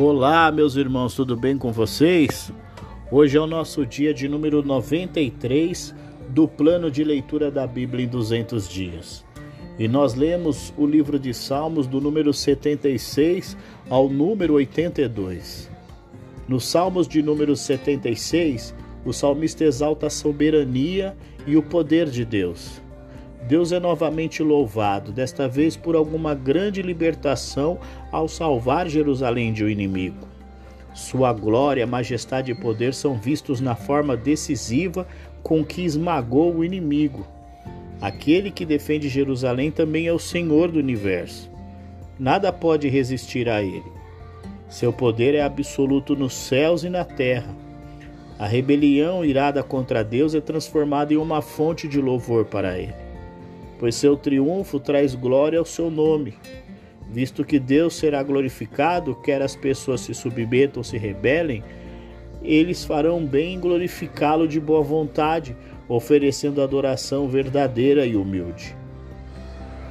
Olá, meus irmãos, tudo bem com vocês? Hoje é o nosso dia de número 93 do plano de leitura da Bíblia em 200 dias. E nós lemos o livro de Salmos do número 76 ao número 82. Nos Salmos de número 76, o salmista exalta a soberania e o poder de Deus. Deus é novamente louvado, desta vez por alguma grande libertação ao salvar Jerusalém de um inimigo. Sua glória, majestade e poder são vistos na forma decisiva com que esmagou o inimigo. Aquele que defende Jerusalém também é o Senhor do universo. Nada pode resistir a ele. Seu poder é absoluto nos céus e na terra. A rebelião irada contra Deus é transformada em uma fonte de louvor para ele pois seu triunfo traz glória ao seu nome. Visto que Deus será glorificado, quer as pessoas se submetam ou se rebelem, eles farão bem em glorificá-lo de boa vontade, oferecendo adoração verdadeira e humilde.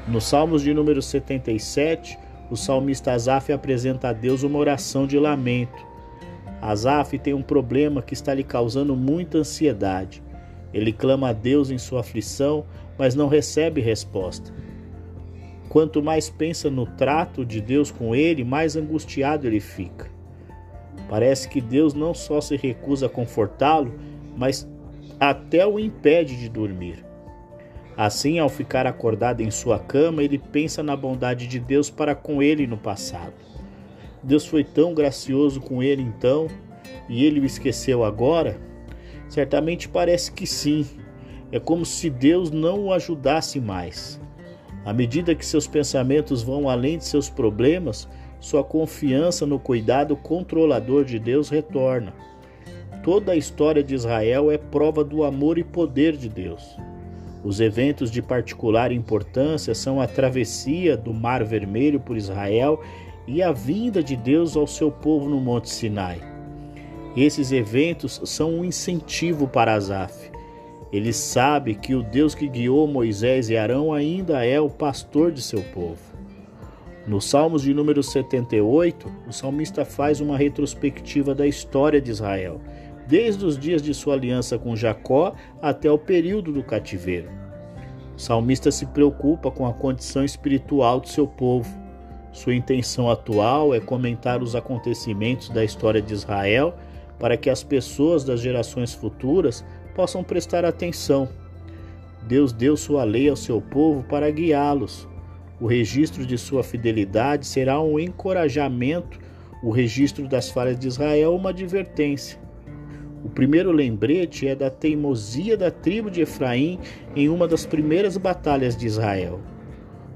No Salmos de número 77, o salmista Asaf apresenta a Deus uma oração de lamento. Asaf tem um problema que está lhe causando muita ansiedade. Ele clama a Deus em sua aflição, mas não recebe resposta. Quanto mais pensa no trato de Deus com ele, mais angustiado ele fica. Parece que Deus não só se recusa a confortá-lo, mas até o impede de dormir. Assim, ao ficar acordado em sua cama, ele pensa na bondade de Deus para com ele no passado. Deus foi tão gracioso com ele então, e ele o esqueceu agora? Certamente parece que sim, é como se Deus não o ajudasse mais. À medida que seus pensamentos vão além de seus problemas, sua confiança no cuidado controlador de Deus retorna. Toda a história de Israel é prova do amor e poder de Deus. Os eventos de particular importância são a travessia do Mar Vermelho por Israel e a vinda de Deus ao seu povo no Monte Sinai. Esses eventos são um incentivo para Asaf. Ele sabe que o Deus que guiou Moisés e Arão ainda é o pastor de seu povo. No Salmos de número 78, o salmista faz uma retrospectiva da história de Israel, desde os dias de sua aliança com Jacó até o período do cativeiro. O salmista se preocupa com a condição espiritual do seu povo. Sua intenção atual é comentar os acontecimentos da história de Israel para que as pessoas das gerações futuras possam prestar atenção. Deus deu sua lei ao seu povo para guiá-los. O registro de sua fidelidade será um encorajamento, o registro das falhas de Israel, uma advertência. O primeiro lembrete é da teimosia da tribo de Efraim em uma das primeiras batalhas de Israel.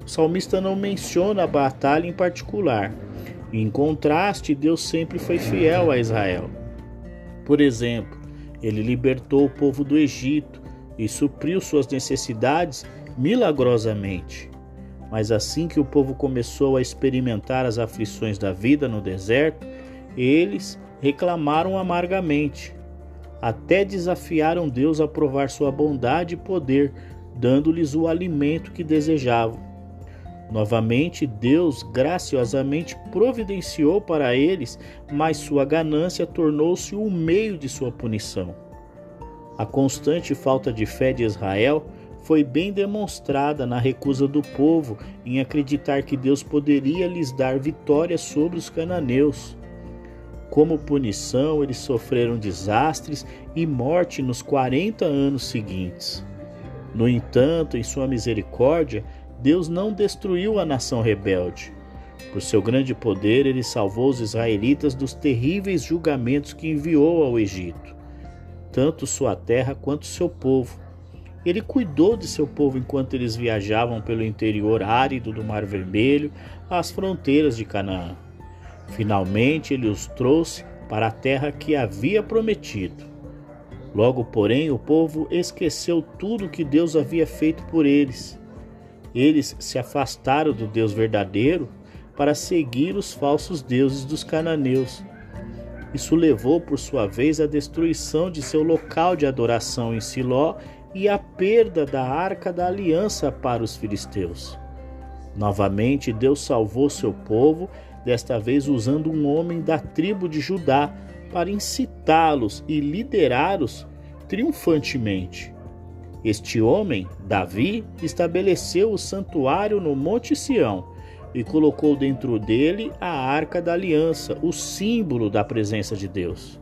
O salmista não menciona a batalha em particular. Em contraste, Deus sempre foi fiel a Israel. Por exemplo, ele libertou o povo do Egito e supriu suas necessidades milagrosamente. Mas assim que o povo começou a experimentar as aflições da vida no deserto, eles reclamaram amargamente. Até desafiaram Deus a provar sua bondade e poder, dando-lhes o alimento que desejavam. Novamente, Deus graciosamente providenciou para eles, mas sua ganância tornou-se o meio de sua punição. A constante falta de fé de Israel foi bem demonstrada na recusa do povo em acreditar que Deus poderia lhes dar vitória sobre os cananeus. Como punição, eles sofreram desastres e morte nos 40 anos seguintes. No entanto, em sua misericórdia, Deus não destruiu a nação rebelde. Por seu grande poder, ele salvou os israelitas dos terríveis julgamentos que enviou ao Egito, tanto sua terra quanto seu povo. Ele cuidou de seu povo enquanto eles viajavam pelo interior árido do Mar Vermelho às fronteiras de Canaã. Finalmente, ele os trouxe para a terra que havia prometido. Logo, porém, o povo esqueceu tudo que Deus havia feito por eles eles se afastaram do Deus verdadeiro para seguir os falsos deuses dos cananeus. Isso levou, por sua vez, à destruição de seu local de adoração em Siló e à perda da arca da aliança para os filisteus. Novamente, Deus salvou seu povo, desta vez usando um homem da tribo de Judá para incitá-los e liderá-los triunfantemente. Este homem, Davi, estabeleceu o santuário no Monte Sião e colocou dentro dele a arca da aliança, o símbolo da presença de Deus.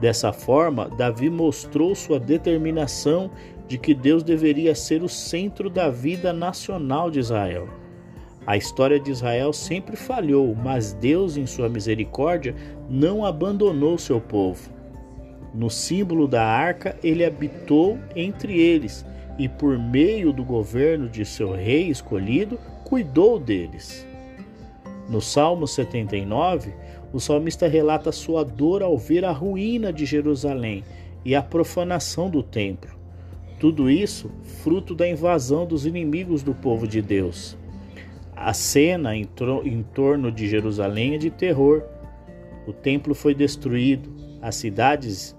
Dessa forma, Davi mostrou sua determinação de que Deus deveria ser o centro da vida nacional de Israel. A história de Israel sempre falhou, mas Deus, em sua misericórdia, não abandonou seu povo. No símbolo da arca, ele habitou entre eles e, por meio do governo de seu rei escolhido, cuidou deles. No Salmo 79, o salmista relata sua dor ao ver a ruína de Jerusalém e a profanação do templo. Tudo isso fruto da invasão dos inimigos do povo de Deus. A cena em, em torno de Jerusalém é de terror. O templo foi destruído, as cidades,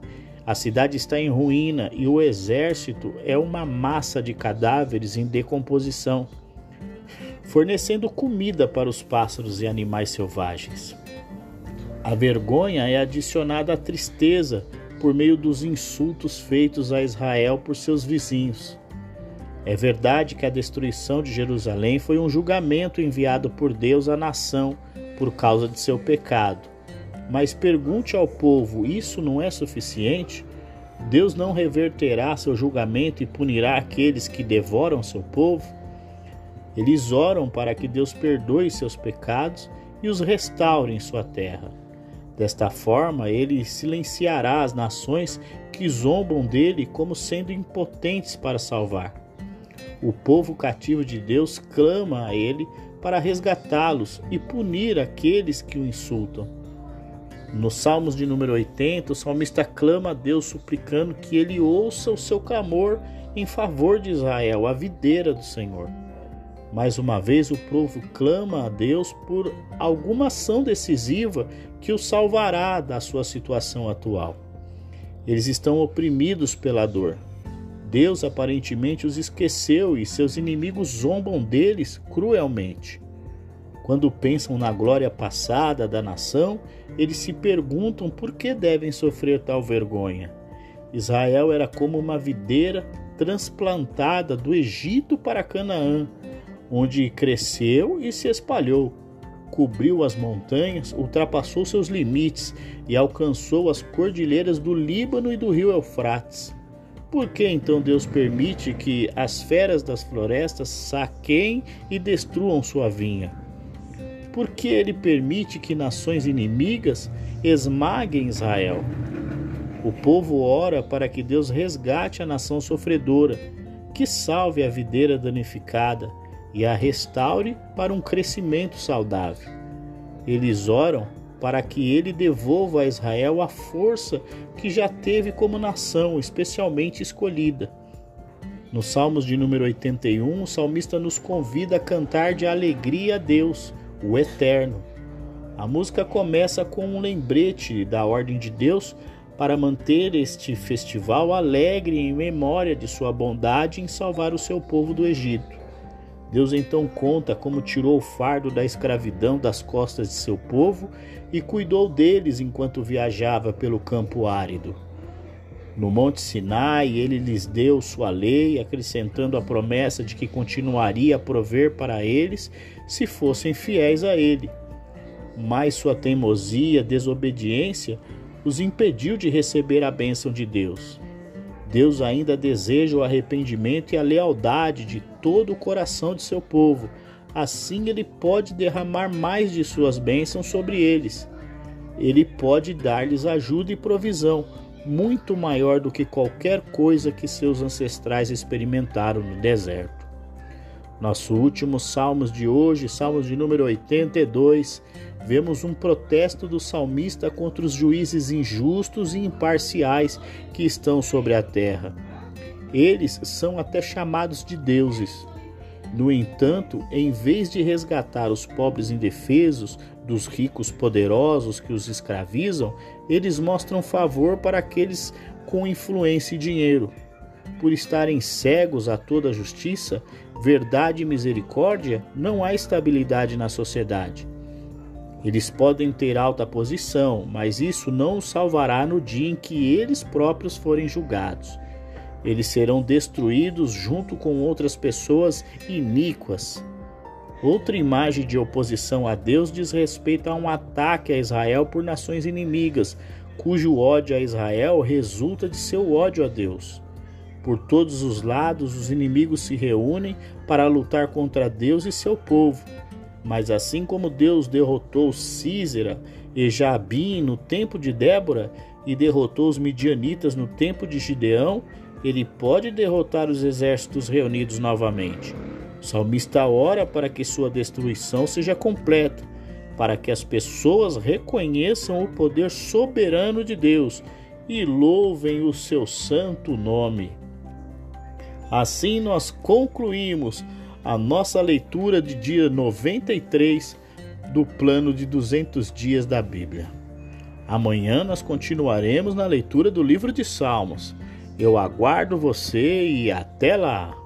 a cidade está em ruína e o exército é uma massa de cadáveres em decomposição, fornecendo comida para os pássaros e animais selvagens. A vergonha é adicionada à tristeza por meio dos insultos feitos a Israel por seus vizinhos. É verdade que a destruição de Jerusalém foi um julgamento enviado por Deus à nação por causa de seu pecado. Mas pergunte ao povo: isso não é suficiente? Deus não reverterá seu julgamento e punirá aqueles que devoram seu povo? Eles oram para que Deus perdoe seus pecados e os restaure em sua terra. Desta forma, ele silenciará as nações que zombam dele como sendo impotentes para salvar. O povo cativo de Deus clama a ele para resgatá-los e punir aqueles que o insultam. Nos Salmos de número 80, o salmista clama a Deus suplicando que ele ouça o seu clamor em favor de Israel, a videira do Senhor. Mais uma vez, o povo clama a Deus por alguma ação decisiva que o salvará da sua situação atual. Eles estão oprimidos pela dor. Deus aparentemente os esqueceu e seus inimigos zombam deles cruelmente. Quando pensam na glória passada da nação, eles se perguntam por que devem sofrer tal vergonha. Israel era como uma videira transplantada do Egito para Canaã onde cresceu e se espalhou, cobriu as montanhas, ultrapassou seus limites e alcançou as cordilheiras do Líbano e do rio Eufrates. Por que então Deus permite que as feras das florestas saqueiem e destruam sua vinha? Por que ele permite que nações inimigas esmaguem Israel? O povo ora para que Deus resgate a nação sofredora, que salve a videira danificada, e a restaure para um crescimento saudável. Eles oram para que ele devolva a Israel a força que já teve como nação, especialmente escolhida. No Salmos de número 81, o salmista nos convida a cantar de alegria a Deus, o Eterno. A música começa com um lembrete da ordem de Deus para manter este festival alegre em memória de sua bondade em salvar o seu povo do Egito. Deus então conta como tirou o fardo da escravidão das costas de seu povo e cuidou deles enquanto viajava pelo campo árido. No Monte Sinai, ele lhes deu sua lei, acrescentando a promessa de que continuaria a prover para eles se fossem fiéis a ele. Mas sua teimosia, desobediência, os impediu de receber a bênção de Deus. Deus ainda deseja o arrependimento e a lealdade de todo o coração de seu povo. Assim ele pode derramar mais de suas bênçãos sobre eles. Ele pode dar-lhes ajuda e provisão, muito maior do que qualquer coisa que seus ancestrais experimentaram no deserto. Nosso último Salmos de hoje, Salmos de número 82, vemos um protesto do salmista contra os juízes injustos e imparciais que estão sobre a terra. Eles são até chamados de deuses. No entanto, em vez de resgatar os pobres indefesos dos ricos poderosos que os escravizam, eles mostram favor para aqueles com influência e dinheiro. Por estarem cegos a toda justiça, verdade e misericórdia, não há estabilidade na sociedade. Eles podem ter alta posição, mas isso não os salvará no dia em que eles próprios forem julgados. Eles serão destruídos junto com outras pessoas iníquas. Outra imagem de oposição a Deus diz respeito a um ataque a Israel por nações inimigas, cujo ódio a Israel resulta de seu ódio a Deus. Por todos os lados, os inimigos se reúnem para lutar contra Deus e seu povo. Mas assim como Deus derrotou Císera e Jabim no tempo de Débora e derrotou os midianitas no tempo de Gideão, ele pode derrotar os exércitos reunidos novamente. O salmista ora para que sua destruição seja completa, para que as pessoas reconheçam o poder soberano de Deus e louvem o seu santo nome. Assim nós concluímos a nossa leitura de dia 93 do plano de 200 dias da Bíblia. Amanhã nós continuaremos na leitura do livro de Salmos. Eu aguardo você e até lá!